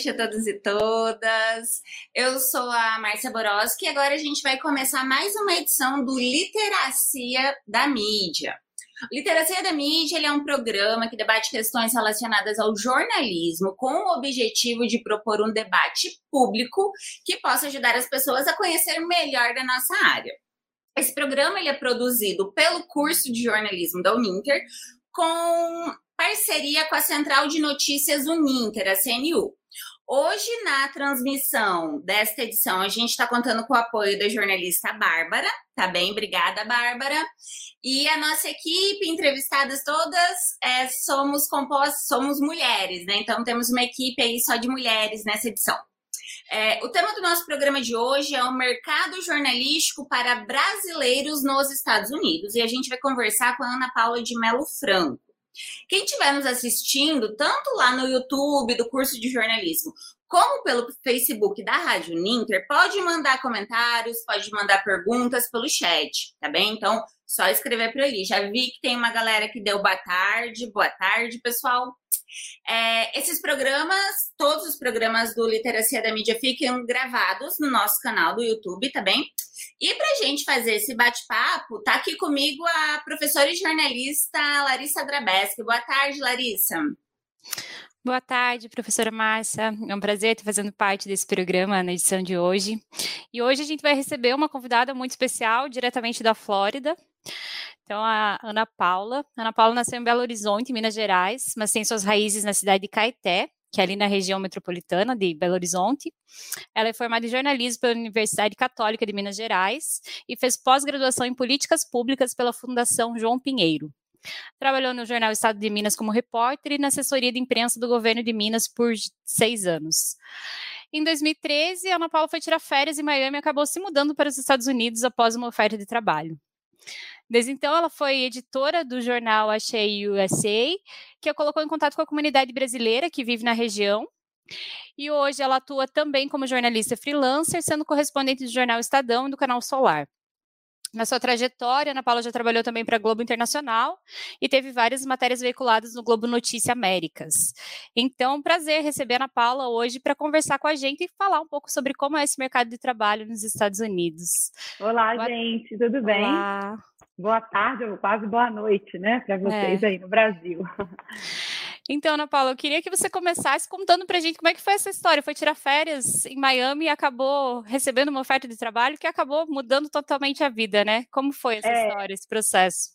noite a todos e todas. Eu sou a Márcia Boroski e agora a gente vai começar mais uma edição do Literacia da Mídia. Literacia da Mídia é um programa que debate questões relacionadas ao jornalismo com o objetivo de propor um debate público que possa ajudar as pessoas a conhecer melhor da nossa área. Esse programa ele é produzido pelo curso de jornalismo da Uninter com parceria com a Central de Notícias Uninter, a CNU. Hoje, na transmissão desta edição, a gente está contando com o apoio da jornalista Bárbara, tá bem? Obrigada, Bárbara. E a nossa equipe, entrevistadas todas, é, somos compostas, somos mulheres, né? Então temos uma equipe aí só de mulheres nessa edição. É, o tema do nosso programa de hoje é o mercado jornalístico para brasileiros nos Estados Unidos. E a gente vai conversar com a Ana Paula de Melo Franco. Quem estiver nos assistindo, tanto lá no YouTube do curso de jornalismo, como pelo Facebook da Rádio Ninter, pode mandar comentários, pode mandar perguntas pelo chat, tá bem? Então, só escrever por ali. Já vi que tem uma galera que deu boa tarde, boa tarde, pessoal. É, esses programas, todos os programas do Literacia da Mídia ficam gravados no nosso canal do YouTube, tá bem? E para a gente fazer esse bate-papo, tá aqui comigo a professora e jornalista Larissa Drabeschi. Boa tarde, Larissa. Boa tarde, professora Márcia. É um prazer estar fazendo parte desse programa na edição de hoje. E hoje a gente vai receber uma convidada muito especial, diretamente da Flórida. Então, a Ana Paula. Ana Paula nasceu em Belo Horizonte, Minas Gerais, mas tem suas raízes na cidade de Caeté, que é ali na região metropolitana de Belo Horizonte. Ela é formada em jornalismo pela Universidade Católica de Minas Gerais e fez pós-graduação em políticas públicas pela Fundação João Pinheiro. Trabalhou no jornal Estado de Minas como repórter e na assessoria de imprensa do governo de Minas por seis anos. Em 2013, a Ana Paula foi tirar férias em Miami e acabou se mudando para os Estados Unidos após uma oferta de trabalho. Desde então, ela foi editora do jornal Achei USA, que a colocou em contato com a comunidade brasileira que vive na região. E hoje ela atua também como jornalista freelancer, sendo correspondente do jornal Estadão e do canal Solar. Na sua trajetória, Ana Paula já trabalhou também para a Globo Internacional e teve várias matérias veiculadas no Globo Notícia Américas. Então, prazer receber a Ana Paula hoje para conversar com a gente e falar um pouco sobre como é esse mercado de trabalho nos Estados Unidos. Olá, Boa... gente, tudo bem? Olá boa tarde ou quase boa noite, né, para vocês é. aí no Brasil. Então, Ana Paula, eu queria que você começasse contando para a gente como é que foi essa história. Foi tirar férias em Miami e acabou recebendo uma oferta de trabalho que acabou mudando totalmente a vida, né? Como foi essa é. história, esse processo?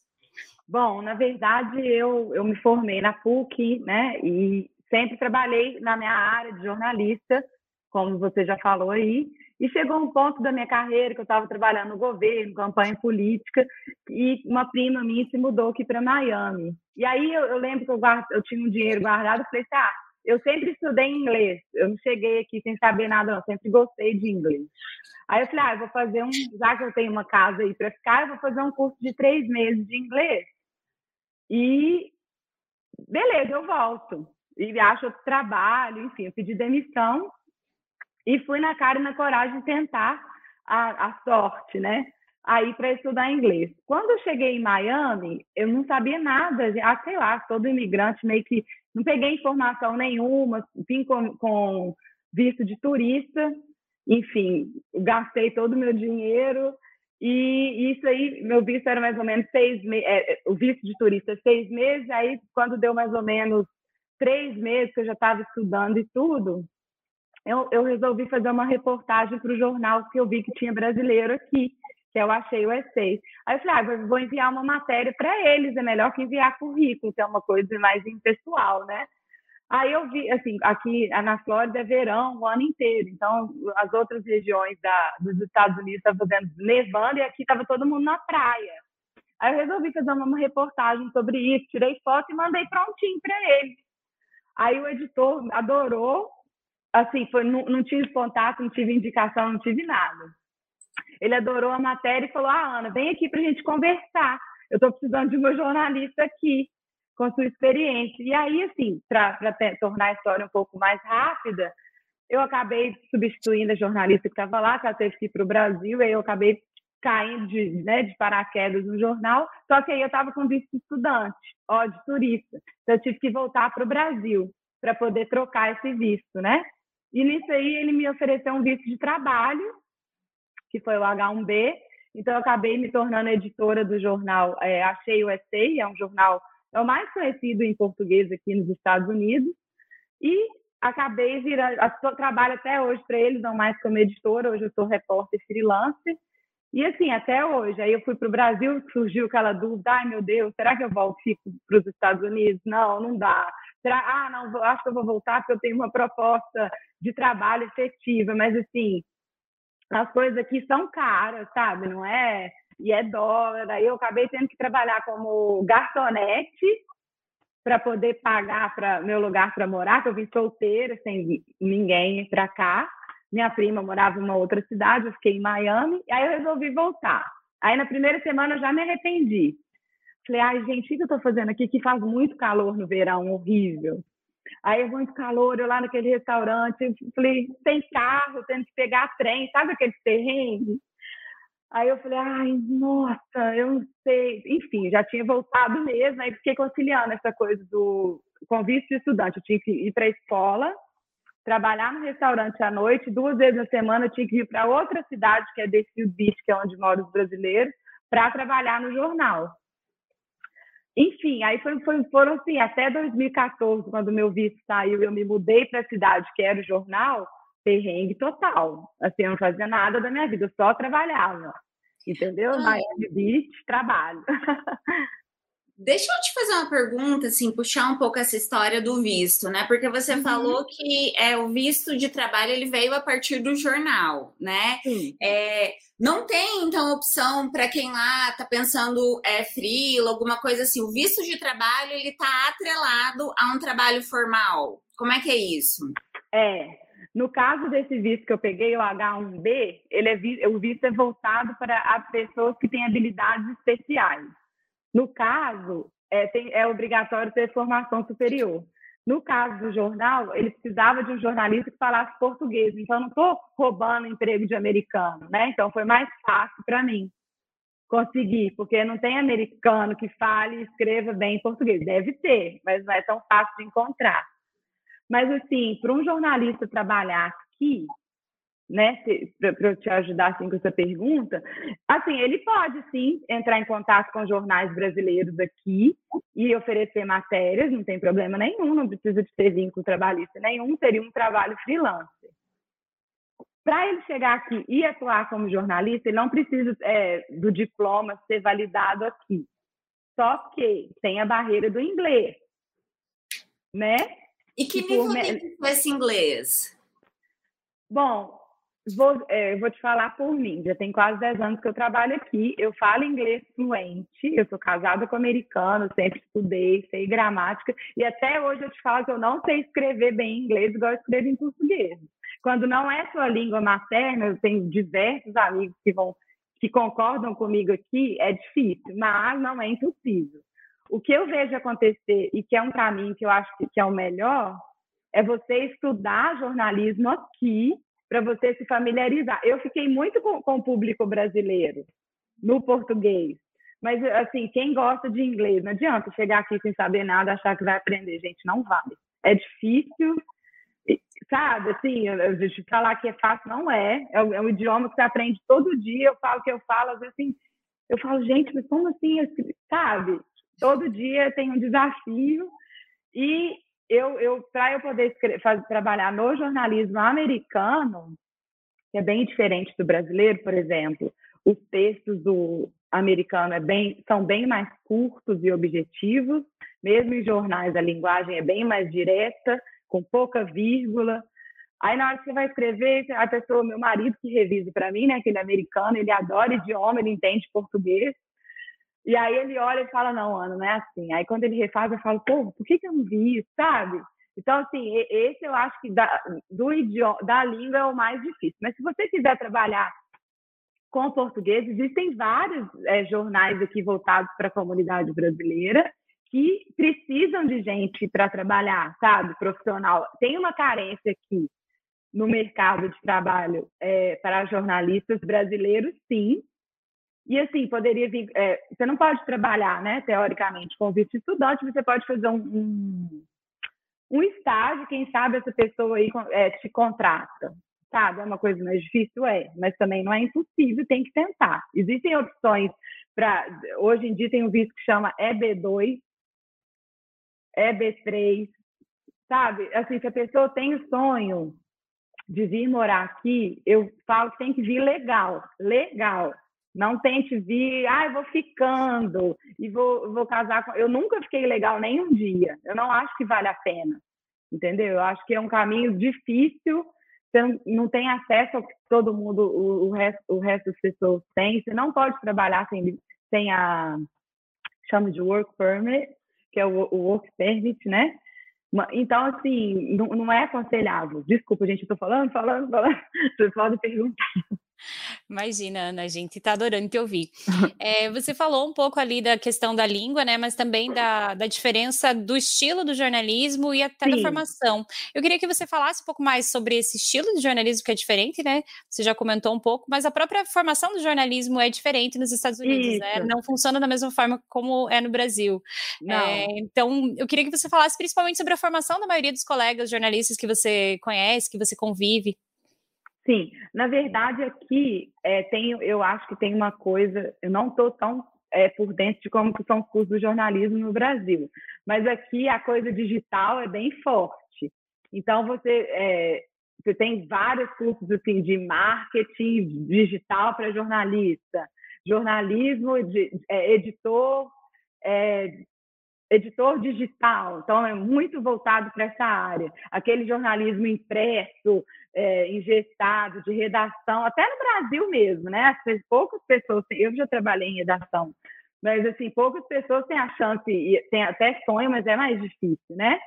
Bom, na verdade, eu, eu me formei na PUC, né? E sempre trabalhei na minha área de jornalista, como você já falou aí. E chegou um ponto da minha carreira que eu estava trabalhando no governo, campanha política, e uma prima minha se mudou aqui para Miami. E aí eu, eu lembro que eu, eu, tinha um dinheiro guardado e falei assim, ah, eu sempre estudei inglês, eu não cheguei aqui sem saber nada, não, sempre gostei de inglês. Aí eu falei, ah, eu vou fazer um, já que eu tenho uma casa aí para ficar, eu vou fazer um curso de três meses de inglês. E beleza, eu volto. E acho outro trabalho, enfim, eu pedi demissão e fui na cara e na coragem tentar a, a sorte, né? Aí para estudar inglês. Quando eu cheguei em Miami, eu não sabia nada, ah, sei lá, todo imigrante meio que não peguei informação nenhuma, vim com, com visto de turista, enfim, gastei todo o meu dinheiro e isso aí, meu visto era mais ou menos seis meses, é, o visto de turista seis meses, aí quando deu mais ou menos três meses que eu já estava estudando e tudo, eu, eu resolvi fazer uma reportagem para o jornal que eu vi que tinha brasileiro aqui, que eu achei o essay. Aí eu falei, ah, vou enviar uma matéria para eles, é melhor que enviar currículo, que é uma coisa mais impessoal, né? Aí eu vi, assim, aqui na Flórida é verão o ano inteiro, então as outras regiões da, dos Estados Unidos estavam fazendo nevando e aqui estava todo mundo na praia. Aí eu resolvi fazer uma reportagem sobre isso, tirei foto e mandei prontinho para ele. Aí o editor adorou, assim, foi, não, não tive contato, não tive indicação, não tive nada. Ele adorou a matéria e falou: Ah, Ana, vem aqui para a gente conversar. Eu estou precisando de uma jornalista aqui, com sua experiência. E aí, assim, para tornar a história um pouco mais rápida, eu acabei substituindo a jornalista que estava lá, que ela teve que ir para o Brasil, e aí eu acabei caindo de, né, de paraquedas no jornal, só que aí eu estava com visto de estudante, ó, de turista. Então eu tive que voltar para o Brasil para poder trocar esse visto, né? E nisso aí ele me ofereceu um visto de trabalho, que foi o H1B. Então eu acabei me tornando editora do jornal é, Achei USA, é um jornal é o mais conhecido em português aqui nos Estados Unidos. E acabei virando, trabalho até hoje para eles, não mais como editora, hoje eu sou repórter freelancer. E assim, até hoje, aí eu fui para o Brasil, surgiu aquela dúvida, ai meu Deus, será que eu volto para os Estados Unidos? Não, não dá. Será? Ah, não, acho que eu vou voltar porque eu tenho uma proposta de trabalho efetiva, mas assim, as coisas aqui são caras, sabe? Não é? E é dólar. Aí eu acabei tendo que trabalhar como garçonete para poder pagar para meu lugar para morar, que eu vim solteira, sem ninguém para cá. Minha prima morava em uma outra cidade, eu fiquei em Miami, e aí eu resolvi voltar. Aí na primeira semana eu já me arrependi. Falei, ai, gente, o que eu estou fazendo aqui? Que faz muito calor no verão, horrível. Aí muito calor, eu lá naquele restaurante, falei, sem carro, tendo que pegar trem, sabe aquele terreno? Aí eu falei, ai, nossa, eu não sei. Enfim, já tinha voltado mesmo, aí fiquei conciliando essa coisa do convite de estudante. Eu tinha que ir para a escola, trabalhar no restaurante à noite, duas vezes na semana eu tinha que ir para outra cidade, que é Deerfield Beach, que é onde moram os brasileiros, para trabalhar no jornal. Enfim, aí foi, foi, foram assim, até 2014, quando meu visto saiu, eu me mudei para a cidade, que era o jornal, perrengue total. Assim, eu não fazia nada da minha vida, eu só trabalhava. Entendeu? Miami Beach, trabalho. Deixa eu te fazer uma pergunta, assim, puxar um pouco essa história do visto, né? Porque você uhum. falou que é, o visto de trabalho ele veio a partir do jornal, né? É, não tem, então, opção para quem lá está pensando é, frilo, alguma coisa assim. O visto de trabalho ele está atrelado a um trabalho formal. Como é que é isso? É. No caso desse visto que eu peguei, o H1B, ele é, o visto é voltado para as pessoas que têm habilidades especiais. No caso, é, tem, é obrigatório ter formação superior. No caso do jornal, ele precisava de um jornalista que falasse português. Então, não estou roubando emprego de americano, né? Então, foi mais fácil para mim conseguir, porque não tem americano que fale e escreva bem em português. Deve ter, mas não é tão fácil de encontrar. Mas, assim, para um jornalista trabalhar aqui, né, para eu te ajudar assim, com essa pergunta, assim, ele pode sim entrar em contato com jornais brasileiros aqui e oferecer matérias, não tem problema nenhum, não precisa de ter vínculo trabalhista nenhum, seria um trabalho freelancer. Para ele chegar aqui e atuar como jornalista, ele não precisa é, do diploma ser validado aqui. Só que tem a barreira do inglês, né? E que nível tem esse inglês? Bom, Vou, é, vou te falar por mim. Já tem quase 10 anos que eu trabalho aqui. Eu falo inglês fluente. Eu sou casada com americano, sempre estudei, sei gramática. E até hoje eu te falo que eu não sei escrever bem inglês igual eu escrevo em português. Quando não é sua língua materna, eu tenho diversos amigos que vão que concordam comigo aqui, é difícil, mas não é impossível. O que eu vejo acontecer e que é um caminho que eu acho que é o melhor é você estudar jornalismo aqui para você se familiarizar. Eu fiquei muito com, com o público brasileiro no português. Mas, assim, quem gosta de inglês, não adianta chegar aqui sem saber nada, achar que vai aprender. Gente, não vale. É difícil, sabe? Assim, a gente falar que é fácil, não é. É um, é idioma que você aprende todo dia. Eu falo que eu falo, às vezes, assim, eu falo, gente, mas como assim? Sabe? Todo dia tem um desafio. E eu, eu para eu poder escrever, trabalhar no jornalismo americano, que é bem diferente do brasileiro, por exemplo, os textos do americano é bem, são bem mais curtos e objetivos, mesmo em jornais a linguagem é bem mais direta, com pouca vírgula. Aí na hora que você vai escrever, a pessoa, meu marido que revisa para mim, né, aquele americano, ele adora idioma, ele entende português, e aí ele olha e fala, não, Ana, não é assim. Aí quando ele refaz, eu falo, pô, por que, que eu não vi isso, sabe? Então, assim, esse eu acho que da, do idioma, da língua é o mais difícil. Mas se você quiser trabalhar com português, existem vários é, jornais aqui voltados para a comunidade brasileira que precisam de gente para trabalhar, sabe, profissional. Tem uma carência aqui no mercado de trabalho é, para jornalistas brasileiros, sim, e assim, poderia vir. É, você não pode trabalhar, né, teoricamente, com visto estudante, você pode fazer um, um, um estágio, quem sabe essa pessoa aí é, te contrata. Sabe, é uma coisa mais difícil, é, mas também não é impossível, tem que tentar. Existem opções para. Hoje em dia tem um visto que chama EB2, EB3, sabe? Assim, se a pessoa tem o sonho de vir morar aqui, eu falo que tem que vir legal, legal. Não tente vir, ah, eu vou ficando e vou, vou casar com. Eu nunca fiquei legal nem um dia. Eu não acho que vale a pena, entendeu? Eu acho que é um caminho difícil. Você não tem acesso ao que todo mundo, o, o, resto, o resto das pessoas tem. Você não pode trabalhar sem, sem a. chama de work permit, que é o, o work permit, né? Então, assim, não, não é aconselhável. Desculpa, gente, eu tô falando, falando, falando. Vocês podem perguntar. Imagina, Ana, a gente está adorando te ouvir. É, você falou um pouco ali da questão da língua, né? Mas também da, da diferença do estilo do jornalismo e até Sim. da formação. Eu queria que você falasse um pouco mais sobre esse estilo de jornalismo que é diferente, né? Você já comentou um pouco, mas a própria formação do jornalismo é diferente nos Estados Unidos, né? Não funciona da mesma forma como é no Brasil. É, então, eu queria que você falasse principalmente sobre a formação da maioria dos colegas jornalistas que você conhece, que você convive. Sim, na verdade aqui é, tem, eu acho que tem uma coisa, eu não estou tão é, por dentro de como são os cursos do jornalismo no Brasil, mas aqui a coisa digital é bem forte. Então você é, você tem vários cursos assim de marketing digital para jornalista, jornalismo, de, é, editor, é, editor digital, então é muito voltado para essa área. Aquele jornalismo impresso, é, de redação, até no Brasil mesmo, né? As, poucas pessoas, eu já trabalhei em redação, mas assim, poucas pessoas têm a chance, tem até sonho, mas é mais difícil, né?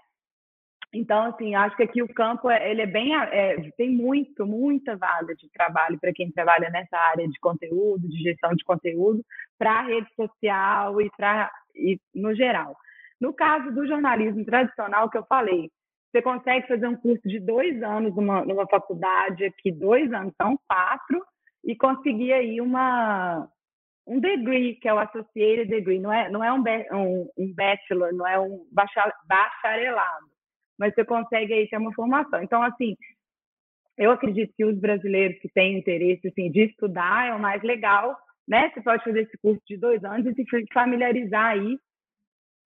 Então, assim, acho que aqui o campo é, ele é bem, é, tem muito, muita vaga de trabalho para quem trabalha nessa área de conteúdo, de gestão de conteúdo, para rede social e para e no geral. No caso do jornalismo tradicional que eu falei, você consegue fazer um curso de dois anos numa, numa faculdade aqui, dois anos, são quatro, e conseguir aí uma, um degree, que é o associated degree, não é, não é um, um, um bachelor, não é um bacharelado, mas você consegue aí ter uma formação. Então, assim, eu acredito que os brasileiros que têm interesse assim, de estudar é o mais legal, né? Você pode fazer esse curso de dois anos e se familiarizar aí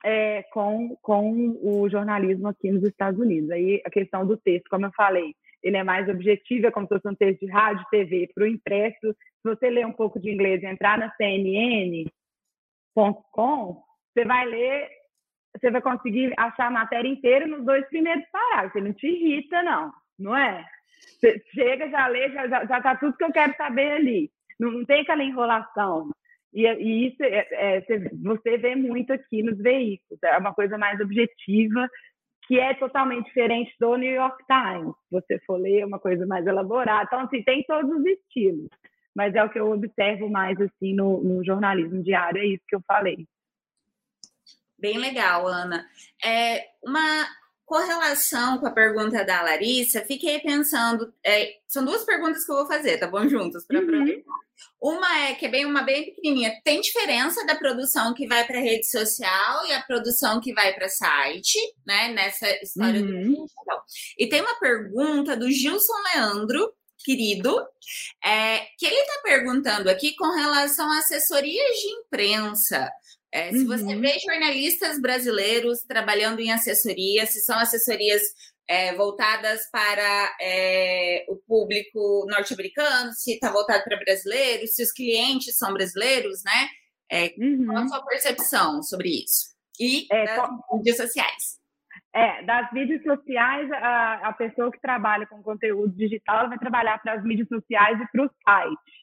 é, com, com o jornalismo aqui nos Estados Unidos. Aí a questão do texto, como eu falei, ele é mais objetivo, é como se fosse um texto de rádio, TV, para o impresso. Se você ler um pouco de inglês e entrar na CNN.com, você vai ler, você vai conseguir achar a matéria inteira nos dois primeiros parágrafos. Ele não te irrita, não, não é? Você chega, já lê, já, já, já tá tudo que eu quero saber ali. Não, não tem aquela enrolação. E, e isso é, é, você vê muito aqui nos veículos, é uma coisa mais objetiva, que é totalmente diferente do New York Times. Você for ler, é uma coisa mais elaborada. Então, assim, tem todos os estilos, mas é o que eu observo mais assim no, no jornalismo diário, é isso que eu falei. Bem legal, Ana. É, uma correlação com a pergunta da Larissa, fiquei pensando. É, são duas perguntas que eu vou fazer, tá bom? Juntas, para uhum. Uma é que é bem uma bem pequenininha. Tem diferença da produção que vai para rede social e a produção que vai para site, né? Nessa história uhum. do digital. E tem uma pergunta do Gilson Leandro, querido, é, que ele está perguntando aqui com relação a assessorias de imprensa. É, se você uhum. vê jornalistas brasileiros trabalhando em assessoria, se são assessorias é, voltadas para é, o público norte-americano, se está voltado para brasileiros, se os clientes são brasileiros, né? É, uhum. Qual a sua percepção sobre isso? E é, das mídias sociais? É, das mídias sociais, a, a pessoa que trabalha com conteúdo digital vai trabalhar para as mídias sociais e para o site.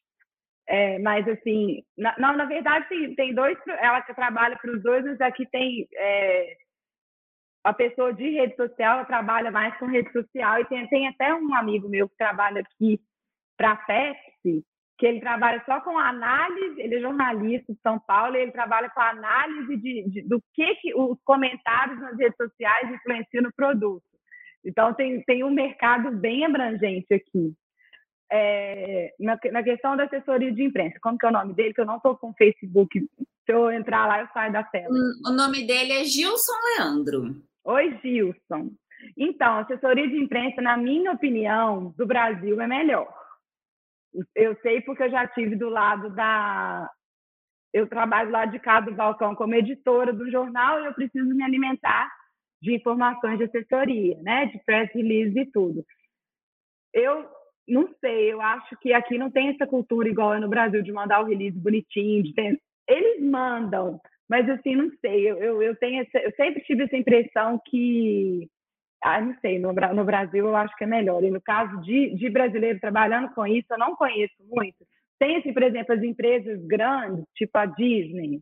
É, mas, assim, na, não, na verdade, tem, tem dois, ela que trabalha para os dois, mas aqui tem é, a pessoa de rede social, ela trabalha mais com rede social, e tem, tem até um amigo meu que trabalha aqui para a Pepsi, que ele trabalha só com análise, ele é jornalista de São Paulo, e ele trabalha com análise de, de, do que, que os comentários nas redes sociais influenciam no produto. Então, tem, tem um mercado bem abrangente aqui é, na, na, questão da assessoria de imprensa. Como que é o nome dele? Que eu não estou com o Facebook. Se eu entrar lá, eu saio da tela. O nome dele é Gilson Leandro. Oi, Gilson. Então, assessoria de imprensa, na minha opinião, do Brasil é melhor. Eu sei porque eu já tive do lado da. Eu trabalho lá de cá do balcão como editora do jornal e eu preciso me alimentar de informações de assessoria, né? De press release e tudo. Eu não sei, eu acho que aqui não tem essa cultura igual é no Brasil de mandar o release bonitinho. Ter... Eles mandam, mas assim, não sei. Eu, eu, eu, tenho essa, eu sempre tive essa impressão que. Ah, não sei, no, no Brasil eu acho que é melhor. E no caso de, de brasileiro trabalhando com isso, eu não conheço muito. Tem, assim, por exemplo, as empresas grandes, tipo a Disney,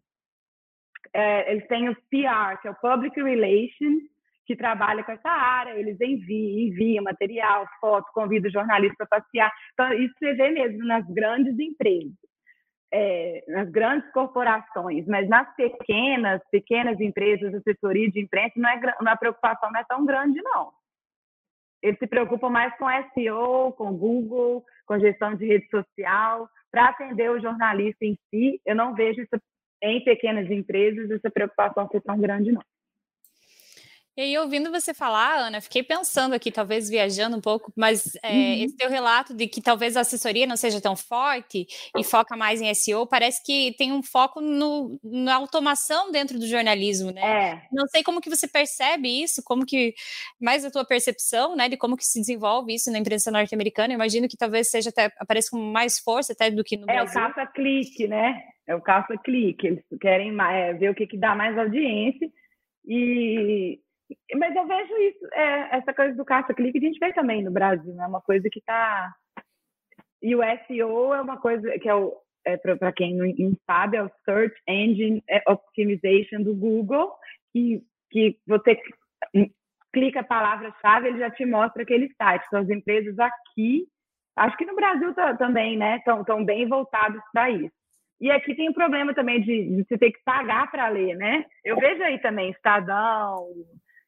é, eles têm o PR, que é o Public Relations, que trabalha com essa área, eles enviam, enviam material, foto, convidam jornalista para passear. Então, isso você vê mesmo nas grandes empresas, é, nas grandes corporações, mas nas pequenas, pequenas empresas, assessoria de imprensa, não é, não, a preocupação não é tão grande, não. Eles se preocupam mais com SEO, com Google, com gestão de rede social, para atender o jornalista em si. Eu não vejo isso em pequenas empresas essa preocupação ser tão grande, não. E aí, ouvindo você falar, Ana, fiquei pensando aqui, talvez viajando um pouco, mas é, uhum. esse teu relato de que talvez a assessoria não seja tão forte e foca mais em SEO, parece que tem um foco no, na automação dentro do jornalismo, né? É. Não sei como que você percebe isso, como que, mais a tua percepção, né, de como que se desenvolve isso na imprensa norte-americana, imagino que talvez seja até, apareça com mais força até do que no é, Brasil. É o caça-clique, né? É o caça-clique, eles querem mais, é, ver o que, que dá mais audiência e mas eu vejo isso, é, essa coisa do caça-clique, a gente vê também no Brasil, é né? uma coisa que está. E o SEO é uma coisa que é o. É, para quem não, sabe, é o Search Engine Optimization do Google, que, que você clica a palavra-chave, ele já te mostra aquele site. Então, as empresas aqui, acho que no Brasil também, né, estão bem voltados para isso. E aqui tem o problema também de, de você ter que pagar para ler, né? Eu vejo aí também Estadão,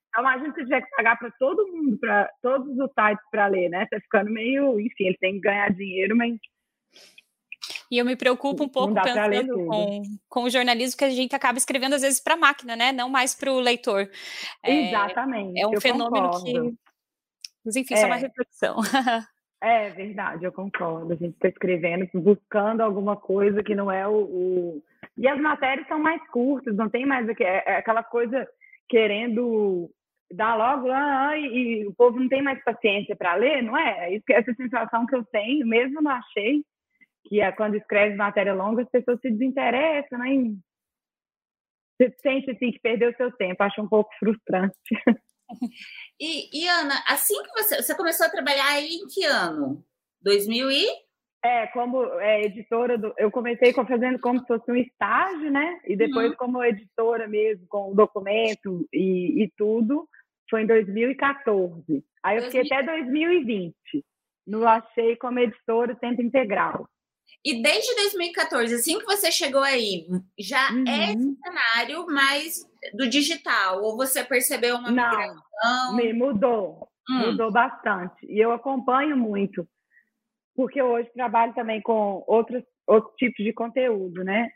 então, imagina se tiver que pagar para todo mundo, para todos os sites para ler, né? Tá ficando meio, enfim, ele tem que ganhar dinheiro, mas. E eu me preocupo um pouco pensando com, com o jornalismo que a gente acaba escrevendo às vezes para a máquina, né? Não mais para o leitor. É, Exatamente. É um fenômeno concordo. que. Mas enfim, é. é uma reflexão. É verdade, eu concordo. A gente está escrevendo, buscando alguma coisa que não é o, o, E as matérias são mais curtas, não tem mais é, é aquela coisa querendo dá logo ah, e, e, o povo não tem mais paciência para ler, não é? é essa sensação que eu tenho, mesmo não achei que é quando escreve matéria longa as pessoas se desinteressam, né? Você sente assim que perdeu seu tempo, acho um pouco frustrante. E, e, Ana, assim que você você começou a trabalhar aí em que ano? 2000 e é, como é, editora, do, eu comecei fazendo como se fosse um estágio, né? E depois, uhum. como editora mesmo, com o documento e, e tudo, foi em 2014. Aí eu fiquei até 2020 no Achei como editora tempo integral. E desde 2014, assim que você chegou aí, já uhum. é esse cenário mais do digital? Ou você percebeu uma Não, migração? Me mudou, hum. mudou bastante. E eu acompanho muito, porque hoje trabalho também com outros, outros tipos de conteúdo, né?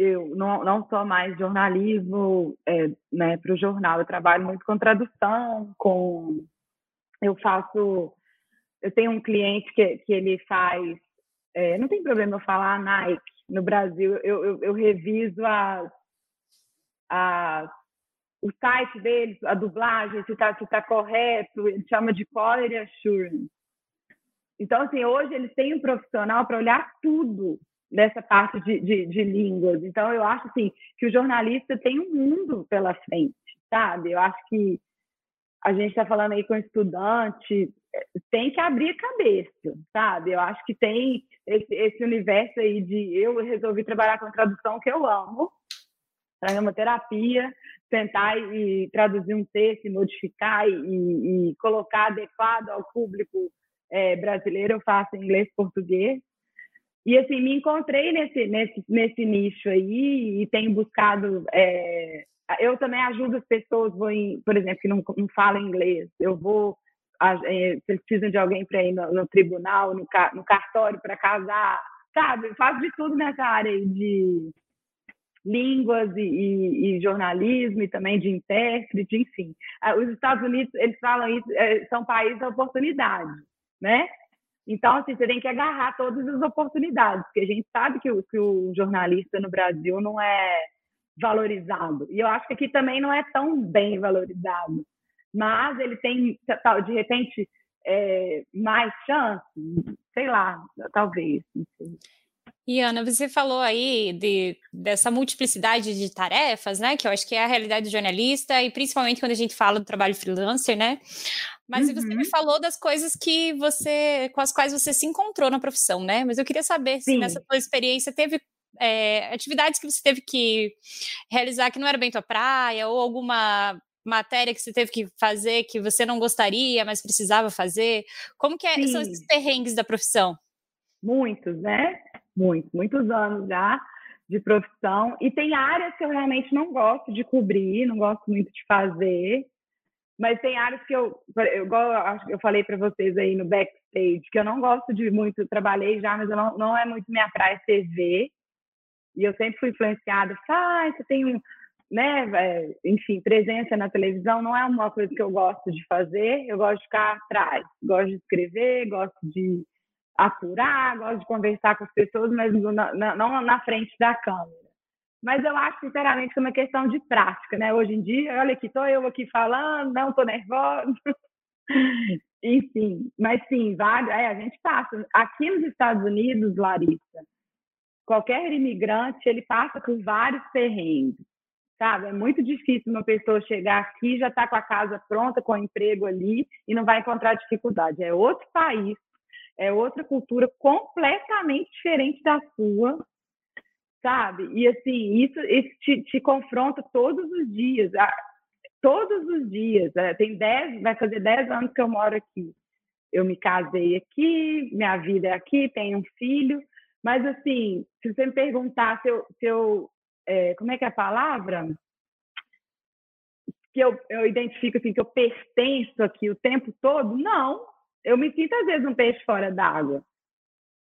Eu não, não sou mais jornalismo é, né, para o jornal, eu trabalho muito com tradução, com eu faço, eu tenho um cliente que, que ele faz, é, não tem problema eu falar Nike, no Brasil. Eu, eu, eu reviso a, a, o site deles, a dublagem, se está se tá correto, ele chama de quality assurance. Então, assim, hoje eles têm um profissional para olhar tudo, dessa parte de, de, de, línguas. Então, eu acho assim, que o jornalista tem um mundo pela frente, sabe? Eu acho que a gente está falando aí com estudante, tem que abrir a cabeça, sabe? Eu acho que tem esse, esse universo aí de eu resolvi trabalhar com tradução que eu amo, é uma terapia, tentar e traduzir um texto, modificar e, e colocar adequado ao público é, brasileiro, eu faço em inglês português, e assim, me encontrei nesse, nesse, nesse nicho aí e tenho buscado. É, eu também ajudo as pessoas, vou em, por exemplo, que não, não falam inglês. Eu vou, é, precisam de alguém para ir no, no, tribunal, no, no cartório para casar, sabe? Faço de tudo nessa área aí de, línguas e, e, e, jornalismo e também de intérprete, enfim. Ah, os Estados Unidos, eles falam isso, é, são países de oportunidade, né? Então, assim, você tem que agarrar todas as oportunidades, porque a gente sabe que o, que o jornalista no Brasil não é valorizado. E eu acho que aqui também não é tão bem valorizado. Mas ele tem, de repente, é, mais chance, sei lá, talvez. E Ana, você falou aí de, dessa multiplicidade de tarefas, né? Que eu acho que é a realidade do jornalista, e principalmente quando a gente fala do trabalho freelancer, né? Mas uhum. você me uhum. falou das coisas que você, com as quais você se encontrou na profissão, né? Mas eu queria saber Sim. se nessa sua experiência teve é, atividades que você teve que realizar que não era bem tua praia, ou alguma matéria que você teve que fazer que você não gostaria, mas precisava fazer? Como que é, são esses perrengues da profissão? Muitos, né? Muitos, muitos anos já de profissão. E tem áreas que eu realmente não gosto de cobrir, não gosto muito de fazer. Mas tem áreas que eu, igual eu falei para vocês aí no backstage, que eu não gosto de muito, trabalhei já, mas não, não é muito minha praia TV. E eu sempre fui influenciada, ah, você tem um, né, é, enfim, presença na televisão não é uma coisa que eu gosto de fazer, eu gosto de ficar atrás, gosto de escrever, gosto de apurar, gosto de conversar com as pessoas, mas não na frente da câmera. Mas eu acho, sinceramente, que é uma questão de prática, né? Hoje em dia, olha aqui, estou eu aqui falando, não estou nervosa. Enfim, mas sim, vários, é, a gente passa. Aqui nos Estados Unidos, Larissa, qualquer imigrante, ele passa por vários perrengues sabe? É muito difícil uma pessoa chegar aqui já está com a casa pronta, com o emprego ali e não vai encontrar dificuldade. É outro país, é outra cultura completamente diferente da sua, sabe? E assim, isso, isso te, te confronta todos os dias, todos os dias. É, tem dez, vai fazer dez anos que eu moro aqui. Eu me casei aqui, minha vida é aqui, tenho um filho, mas assim, se você me perguntar se eu, se eu é, como é que é a palavra? Que eu, eu identifico assim, que eu pertenço aqui o tempo todo? Não. Eu me sinto, às vezes, um peixe fora d'água.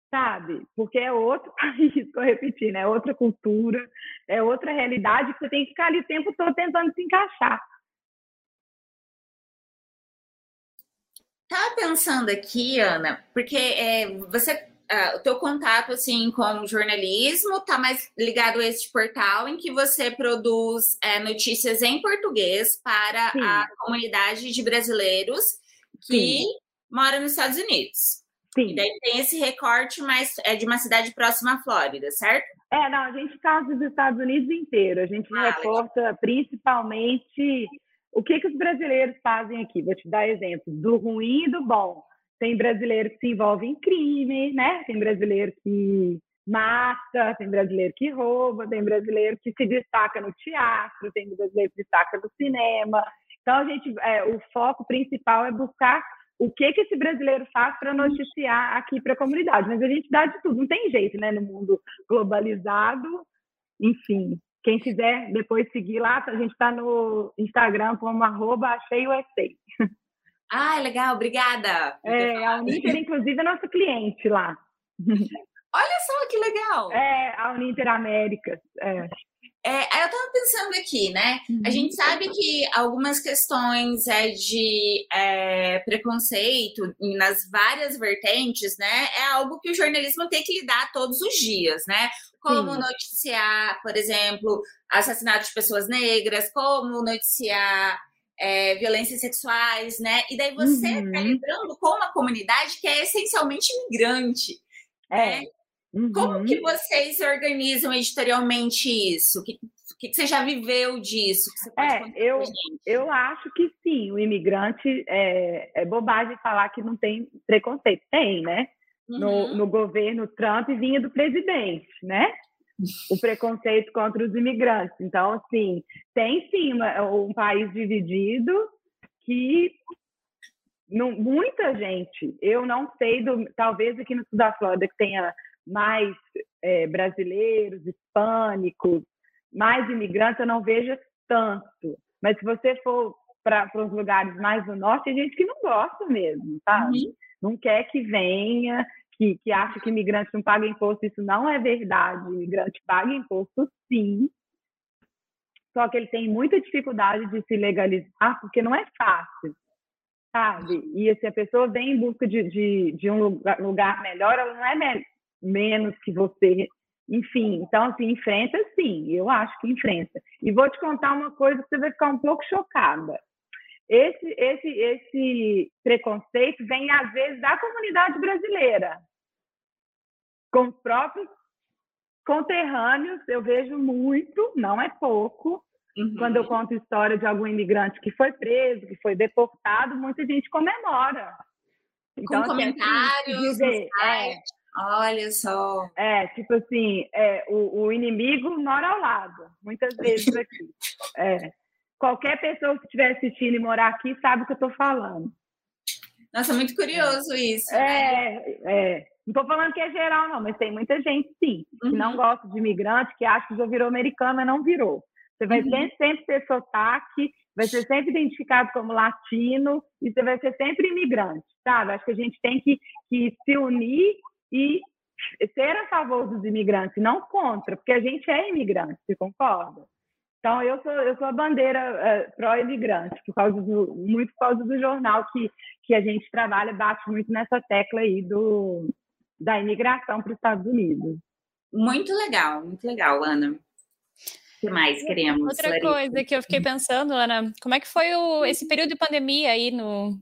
Sabe? Porque é outro país, estou repetindo, é outra cultura, é outra realidade que você tem que ficar ali o tempo todo tentando se encaixar. Estava pensando aqui, Ana, porque é, você uh, o teu contato assim com o jornalismo está mais ligado a este portal em que você produz é, notícias em português para Sim. a comunidade de brasileiros que. Mora nos Estados Unidos. Sim. E daí tem esse recorte mais é de uma cidade próxima à Flórida, certo? É, não, a gente faz dos Estados Unidos inteiro. A gente ah, reporta legal. principalmente o que, que os brasileiros fazem aqui. Vou te dar exemplos do ruim e do bom. Tem brasileiro que se envolve em crime, né? Tem brasileiro que mata, tem brasileiro que rouba, tem brasileiro que se destaca no teatro, tem brasileiro que se destaca no cinema. Então, a gente, é, o foco principal é buscar o que, que esse brasileiro faz para noticiar aqui para a comunidade. Mas a gente dá de tudo, não tem jeito, né? No mundo globalizado, enfim. Quem quiser depois seguir lá, a gente está no Instagram como arroba acheiusa. Ah, legal, obrigada. É, a Uninter, inclusive, é nossa cliente lá. Olha só que legal. É, a Uninter Américas. É. É, eu estava pensando aqui, né? A gente uhum. sabe que algumas questões é de é, preconceito nas várias vertentes, né? É algo que o jornalismo tem que lidar todos os dias, né? Como Sim. noticiar, por exemplo, assassinato de pessoas negras, como noticiar é, violências sexuais, né? E daí você está uhum. lidando com uma comunidade que é essencialmente imigrante. É. Né? Uhum. Como que vocês organizam editorialmente isso? O que, que, você já viveu disso? é, eu, eu acho que sim, o imigrante é, é bobagem falar que não tem preconceito. Tem, né? Uhum. No, no governo Trump vinha do presidente, né? o preconceito contra os imigrantes. Então, assim, tem sim um país dividido que não, muita gente, eu não sei, do, talvez aqui no sul da Flórida que tenha mais é, brasileiros, hispânicos, mais imigrantes, eu não vejo tanto. Mas se você for para os lugares mais do norte, tem gente que não gosta mesmo, sabe? Uhum. Não quer que venha, que, que acha que imigrante não paga imposto, isso não é verdade. Imigrante paga imposto, sim. só que ele tem muita dificuldade de se legalizar, porque não é fácil, sabe? E se a pessoa vem em busca de, de, de um lugar, lugar, melhor, ela não é menos que você. Enfim, então, assim, enfrenta sim, eu acho que enfrenta. E vou te contar uma coisa que você vai ficar um pouco chocada. Esse, esse, esse preconceito vem, às vezes, da comunidade brasileira, com os próprios conterrâneos, eu vejo muito, não é pouco. Uhum. Quando eu conto história de algum imigrante que foi preso, que foi deportado, muita gente comemora. Então, com assim, comentários, dizer, é, olha só. É, tipo assim, é, o, o, inimigo mora ao lado, muitas vezes aqui. É. Qualquer pessoa que estiver assistindo e morar aqui sabe o que eu estou falando. Nossa, muito curioso isso. É, né? é. Não estou falando que é geral, não, mas tem muita gente, sim, que uhum. não gosta de imigrante, que acha que já virou americano, mas não virou. Você vai uhum. sempre, sempre ter sotaque, vai ser sempre identificado como latino e você vai ser sempre imigrante, sabe? Acho que a gente tem que, que se unir e ser a favor dos imigrantes, não contra, porque a gente é imigrante, você concorda? Então, eu sou, eu sou a bandeira uh, pró-imigrante, por causa do, muito por causa do jornal que, que a gente trabalha, bate muito nessa tecla aí do, da imigração para os Estados Unidos. Muito legal, muito legal, Ana. O que mais queremos? Outra Larissa? coisa que eu fiquei pensando, Ana, como é que foi o, esse período de pandemia aí no.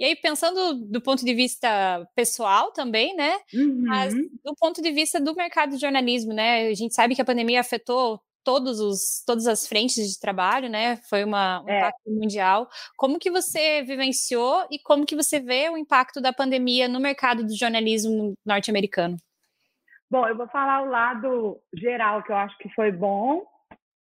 E aí, pensando do ponto de vista pessoal também, né? Uhum. Mas do ponto de vista do mercado de jornalismo, né? A gente sabe que a pandemia afetou todos os, todas as frentes de trabalho, né? Foi uma, um é. impacto mundial. Como que você vivenciou e como que você vê o impacto da pandemia no mercado do jornalismo norte-americano? Bom, eu vou falar o lado geral, que eu acho que foi bom.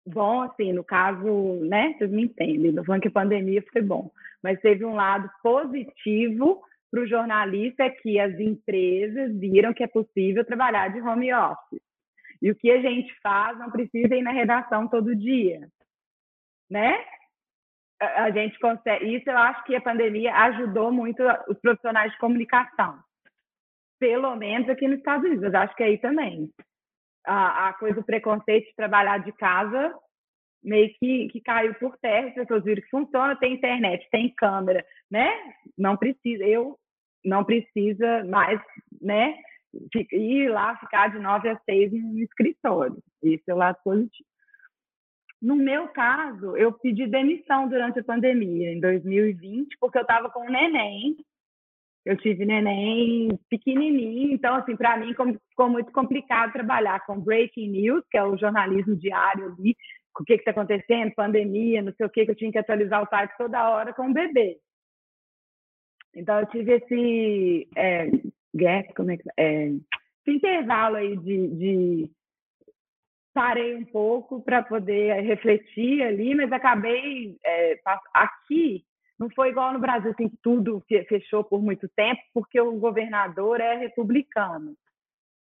Bom, assim, no caso, né? Vocês me entendem, não falando que a pandemia foi bom. Mas teve um lado positivo para o jornalista, é que as empresas viram que é possível trabalhar de home office. E o que a gente faz não precisa ir na redação todo dia, né? A gente consegue. Isso eu acho que a pandemia ajudou muito os profissionais de comunicação, pelo menos aqui nos Estados Unidos. Acho que aí também a, a coisa do preconceito de trabalhar de casa meio que, que caiu por terra. As pessoas viram que funciona, tem internet, tem câmera, né? Não precisa. Eu não precisa mais, né? ir lá ficar de nove a seis no escritório. Esse é o lado positivo. No meu caso, eu pedi demissão durante a pandemia, em 2020, porque eu estava com um neném. Eu tive neném pequenininho, então, assim, para mim ficou muito complicado trabalhar com breaking news, que é o jornalismo diário ali, o que está acontecendo, pandemia, não sei o que, que eu tinha que atualizar o site toda hora com o bebê. Então, eu tive esse é, gap, como é que é, esse intervalo aí de, de parei um pouco para poder refletir ali, mas acabei é, aqui não foi igual no Brasil, assim, tudo fechou por muito tempo, porque o governador é republicano.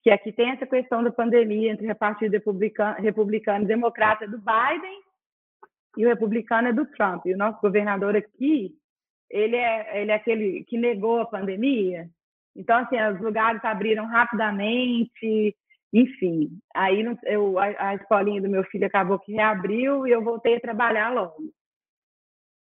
Que aqui tem essa questão da pandemia entre o partido republicano, republicano e democrata do Biden e o republicano é do Trump. E o nosso governador aqui, ele é, ele é aquele que negou a pandemia, então, assim, os lugares abriram rapidamente, enfim. Aí eu, a, a escolinha do meu filho acabou que reabriu e eu voltei a trabalhar logo.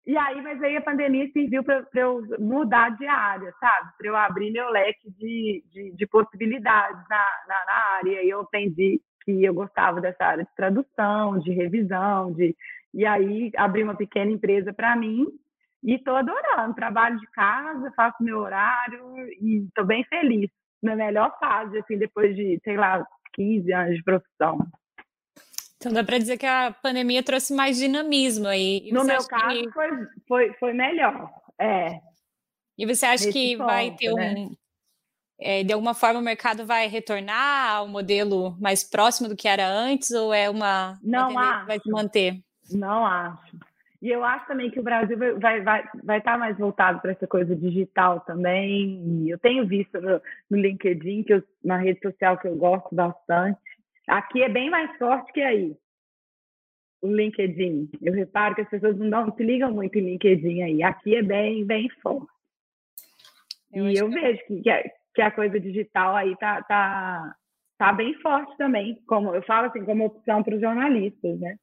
E aí, mas aí a pandemia serviu para eu mudar de área, sabe? Para eu abrir meu leque de, de, de possibilidades na, na, na, área. E eu aprendi que eu gostava dessa área de tradução, de revisão, de... E aí abri uma pequena empresa para mim e estou adorando. Trabalho de casa, faço meu horário e estou bem feliz. Na melhor fase, assim, depois de, sei lá, 15 anos de profissão. Então dá para dizer que a pandemia trouxe mais dinamismo aí. no meu caso, que... foi, foi, foi melhor. É. E você acha que ponto, vai ter né? um. É, de alguma forma o mercado vai retornar ao modelo mais próximo do que era antes, ou é uma, Não uma vai se manter? Não acho. E eu acho também que o Brasil vai, vai, vai, vai estar mais voltado para essa coisa digital também. E eu tenho visto no, no LinkedIn, que eu, na rede social que eu gosto bastante. Aqui é bem mais forte que aí. O LinkedIn. Eu reparo que as pessoas não, não se ligam muito em LinkedIn aí. Aqui é bem, bem forte. Eu e eu que... vejo que, que, a, que a coisa digital aí tá, tá, tá bem forte também. Como eu falo assim, como opção para os jornalistas, né?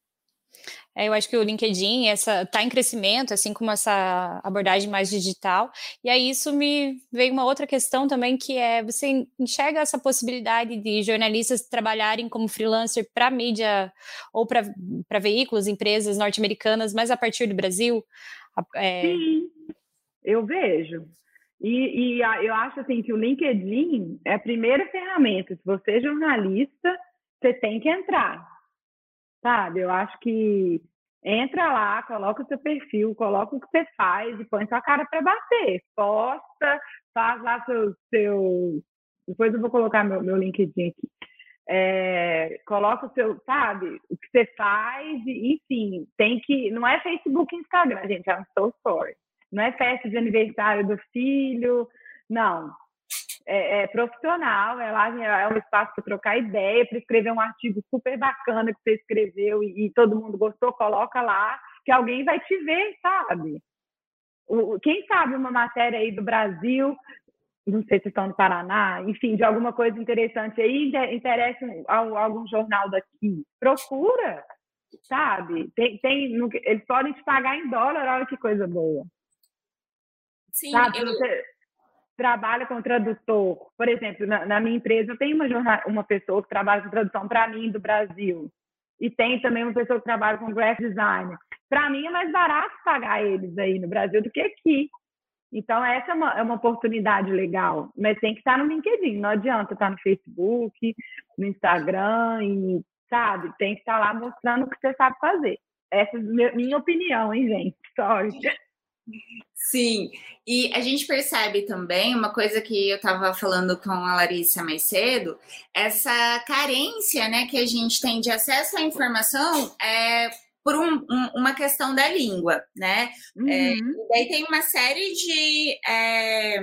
É, eu acho que o LinkedIn essa está em crescimento, assim como essa abordagem mais digital. E aí isso me veio uma outra questão também que é você enxerga essa possibilidade de jornalistas trabalharem como freelancer para mídia ou para veículos, empresas norte-americanas, mas a partir do Brasil? É... Sim, eu vejo. E, e eu acho assim que o LinkedIn é a primeira ferramenta. Se você é jornalista, você tem que entrar sabe? Eu acho que entra lá, coloca o seu perfil, coloca o que você faz e põe sua cara para bater. Posta, faz lá seu, seu. Depois eu vou colocar meu, meu LinkedIn aqui. É, coloca o seu, sabe, o que você faz, e, enfim, tem que. Não é Facebook e Instagram, gente, é um Soul Story. Não é festa de aniversário do filho, não é, é, profissional, é lá é um espaço para trocar ideia, para escrever um artigo super bacana que você escreveu e, e, todo mundo gostou, coloca lá, que alguém vai te ver, sabe? O, quem sabe uma matéria aí do Brasil, não sei se estão no Paraná, enfim, de alguma coisa interessante aí, interessa algum jornal daqui. Procura, sabe? Tem, tem, eles podem te pagar em dólar, olha que coisa boa. Sim, sabe? Eu... Você, trabalha com tradutor. Por exemplo, na, na minha empresa eu tenho uma, uma pessoa que trabalha com tradução para mim do Brasil. E tem também uma pessoa que trabalha com graphic design. Para mim é mais barato pagar eles aí no Brasil do que aqui. Então, essa é uma, é uma oportunidade legal. Mas tem que estar no LinkedIn. Não adianta estar no Facebook, no Instagram, e, sabe? Tem que estar lá mostrando o que você sabe fazer. Essa é minha opinião, hein, gente? Sorry. Sim, e a gente percebe também uma coisa que eu estava falando com a Larissa mais cedo, essa carência né, que a gente tem de acesso à informação é, por um, um, uma questão da língua, né? É, uhum. É, e daí tem uma série de é,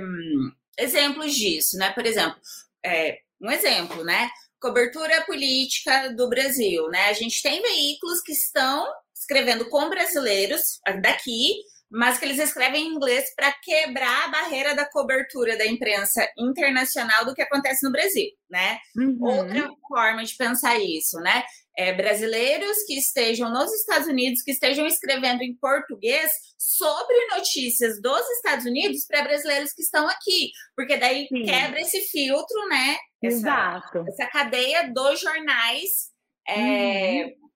exemplos disso, né? Por exemplo, é, um exemplo, né? Cobertura política do Brasil, né? A gente tem veículos que estão escrevendo com brasileiros daqui, mas que eles escrevem em inglês para quebrar a barreira da cobertura da imprensa internacional do que acontece no Brasil, né? Uhum. Outra forma de pensar isso, né? É, brasileiros que estejam nos Estados Unidos, que estejam escrevendo em português sobre notícias dos Estados Unidos para brasileiros que estão aqui, porque daí Sim. quebra esse filtro, né? Essa, Exato. Essa cadeia dos jornais. É, uhum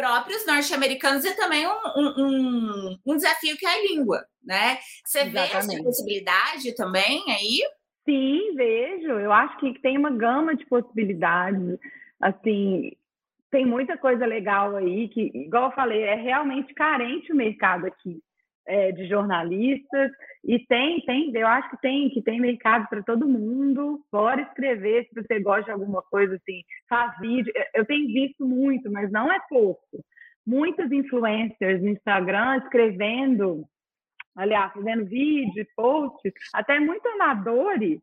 próprios norte-americanos é também um, um, um, desafio que é a língua, né? Você Exatamente. vê essa possibilidade também aí? Sim, vejo. Eu acho que tem uma gama de possibilidades. Assim, tem muita coisa legal aí que, igual eu falei, é realmente carente o mercado aqui é, de jornalistas e tem, tem, eu acho que tem, que tem mercado para todo mundo. Bora escrever se você gosta de alguma coisa assim, faz vídeo. Eu tenho visto muito, mas não é pouco. Muitas influencers no Instagram escrevendo, aliás, fazendo vídeo, posts, até muito amadores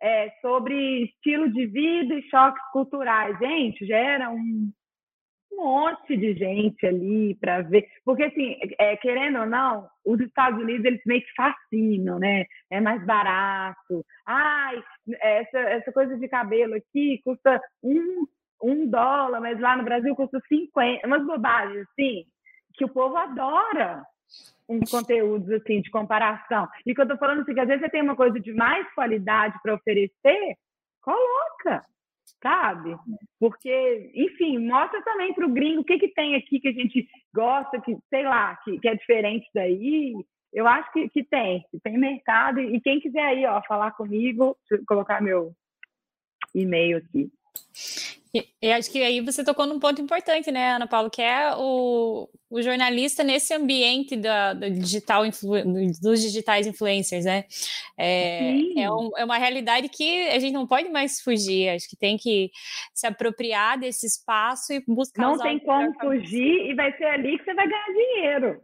é, sobre estilo de vida e choques culturais. Gente, gera um, um monte de gente ali para ver. Porque, assim, é, querendo ou não, os Estados Unidos, eles meio que fascinam, né? É mais barato. Ai, essa, essa coisa de cabelo aqui custa um, um dólar, mas lá no Brasil custa 50. Umas bobagens, assim, que o povo adora uns conteúdos assim de comparação. E quando eu tô falando assim, que às vezes você tem uma coisa de mais qualidade para oferecer, coloca sabe? Porque, enfim, mostra também para o gringo o que, que tem aqui que a gente gosta, que, sei lá, que, que é diferente daí. Eu acho que, que tem, que tem mercado. E quem quiser aí, ó, falar comigo, colocar meu e-mail aqui. E, e, acho que aí você tocou num ponto importante, né, Ana Paula, que é o, o jornalista nesse ambiente da, digital dos digitais influencers, né? É, é, um, é, uma realidade que a gente não pode mais fugir. Acho que tem que se apropriar desse espaço e buscar. Não tem como fugir e vai ser ali que você vai ganhar dinheiro.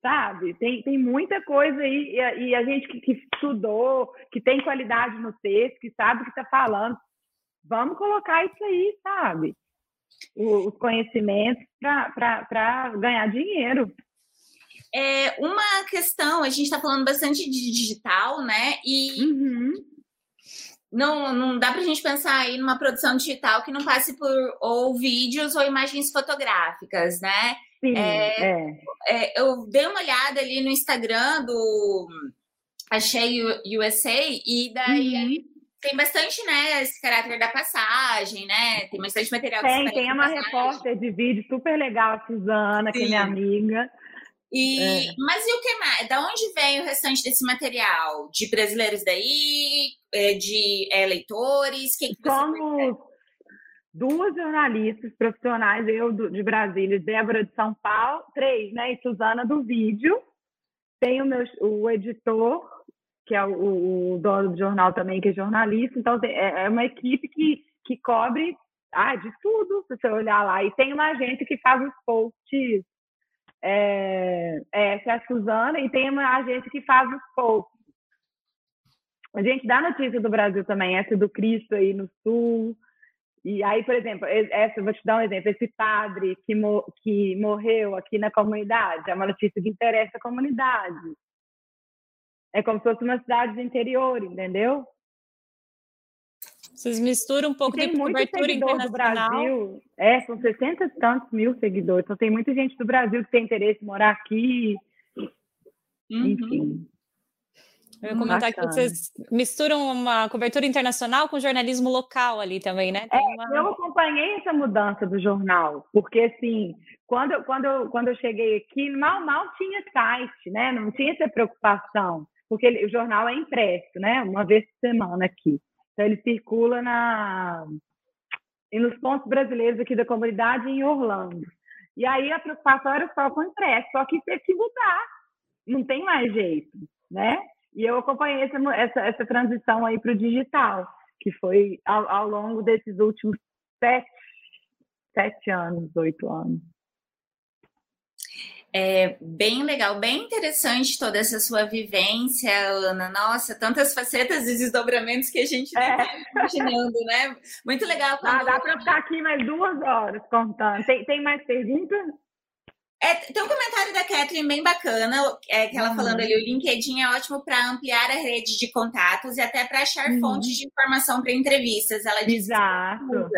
Sabe? Tem, tem muita coisa aí, e a, e a gente que, que estudou, que tem qualidade no texto, que sabe o que está falando, vamos colocar isso aí, sabe? Os conhecimentos para ganhar dinheiro. É uma questão, a gente está falando bastante de digital, né? E uhum. não, não dá para a gente pensar aí numa produção digital que não passe por ou vídeos ou imagens fotográficas, né? Sim, é, é. É, eu dei uma olhada ali no Instagram do Achei USA e daí uhum. Tem bastante, né, esse caráter da passagem, né? Tem bastante material. Tem, tem uma repórter de vídeo super legal, a Suzana, Sim. que é minha amiga. E, é. Mas e o que mais? Da onde vem o restante desse material? De brasileiros daí? É, de é, leitores? Que que Somos duas jornalistas profissionais, eu de Brasília, Débora de São Paulo, três, né? E Suzana do vídeo. Tem o, meu, o editor, que é o, o dono do jornal também, que é jornalista. Então, é, é uma equipe que, que cobre ah, de tudo, se você olhar lá. E tem uma agência que faz os posts é, é, essa é a Suzana, e tem uma agência que faz os posts. A gente dá notícia do Brasil também, essa do Cristo aí no Sul. E aí, por exemplo, essa, vou te dar um exemplo, esse padre que, mo que morreu aqui na comunidade, é uma notícia que interessa a comunidade. É como se fosse uma cidade do interior, entendeu? Vocês misturam um pouco tem de cobertura internacional. do Brasil. É, são 60 e tantos mil seguidores. Então tem muita gente do Brasil que tem interesse em morar aqui. Uhum. Enfim. Eu ia comentar Bacana. que vocês misturam uma cobertura internacional com jornalismo local ali também, né? É, uma... Eu acompanhei essa mudança do jornal, porque assim, quando, quando, quando eu cheguei aqui, mal, mal tinha site, né? Não tinha essa preocupação, porque o jornal é impresso, né? Uma vez por semana aqui. Então, ele circula na, e nos pontos brasileiros aqui da comunidade em Orlando. E aí a preocupação era só com o impresso, só que teve que mudar. Não tem mais jeito, né? E eu acompanhei essa, essa, essa transição aí para o digital, que foi ao, ao longo desses últimos sete, sete anos, oito anos. É bem legal, bem interessante toda essa sua vivência, Ana. Nossa, tantas facetas e desdobramentos que a gente é. tá imaginando, né? Muito legal. Quando... Ah, dá para ficar aqui mais duas horas contando. Tem, tem mais perguntas? É, tem um comentário da Kathleen bem bacana, é, que ela uhum. falando ali, o LinkedIn é ótimo para ampliar a rede de contatos e até para achar uhum. fontes de informação para entrevistas. Ela diz Exato.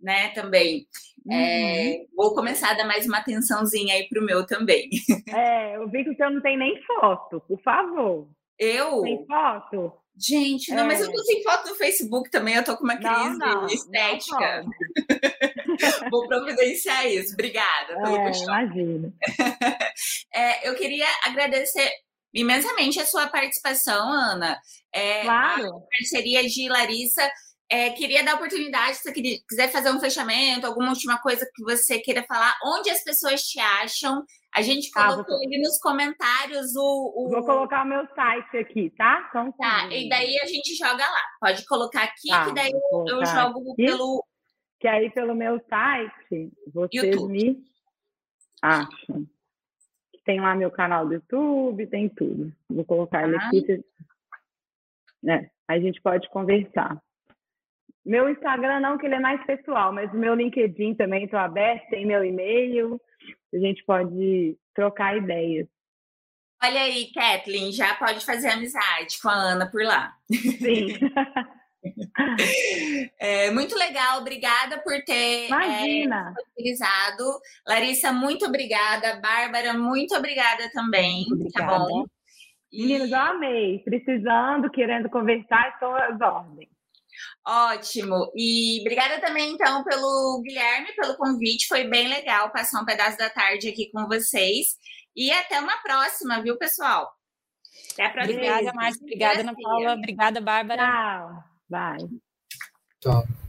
né, também. É, uhum. É, vou começar a dar mais uma atençãozinha aí pro meu também. É, eu vi que o seu não tem nem foto, por favor. Eu? Tem foto? Gente, não, é. mas eu tô sem foto no Facebook também, eu tô com uma crise não, não, estética. Não Vou providenciar isso. Obrigada pelo é, Imagina. É, eu queria agradecer imensamente a sua participação, Ana. É, claro. A parceria de Larissa é, queria dar oportunidade, se você quiser fazer um fechamento, alguma última coisa que você queira falar, onde as pessoas te acham. A gente tá, colocou ah, ali nos comentários o, o, Vou colocar o meu site aqui, tá? Então, tá, e daí a gente joga lá. Pode colocar aqui, tá, que daí eu, eu jogo aqui, pelo. Que aí pelo meu site, vocês YouTube. me acham. Tem lá meu canal do YouTube, tem tudo. Vou colocar ele ah. aqui. É, aí a gente pode conversar. Meu Instagram não, que ele é mais pessoal, mas o meu LinkedIn também estou aberto, tem meu e-mail, a gente pode trocar ideias. Olha aí, Kathleen, já pode fazer amizade com a Ana por lá. Sim. É, muito legal, obrigada por ter Imagina. É, utilizado. Larissa, muito obrigada. Bárbara, muito obrigada também. Muito tá bom? Meninos, eu amei. Precisando, querendo conversar, estou às ordens. Ótimo. E obrigada também, então, pelo Guilherme, pelo convite. Foi bem legal passar um pedaço da tarde aqui com vocês. E até uma próxima, viu, pessoal? Até a próxima. Obrigada, Márcia. Obrigada, Ana Paula. Obrigada, Bárbara. Tchau. Bye. Tchau.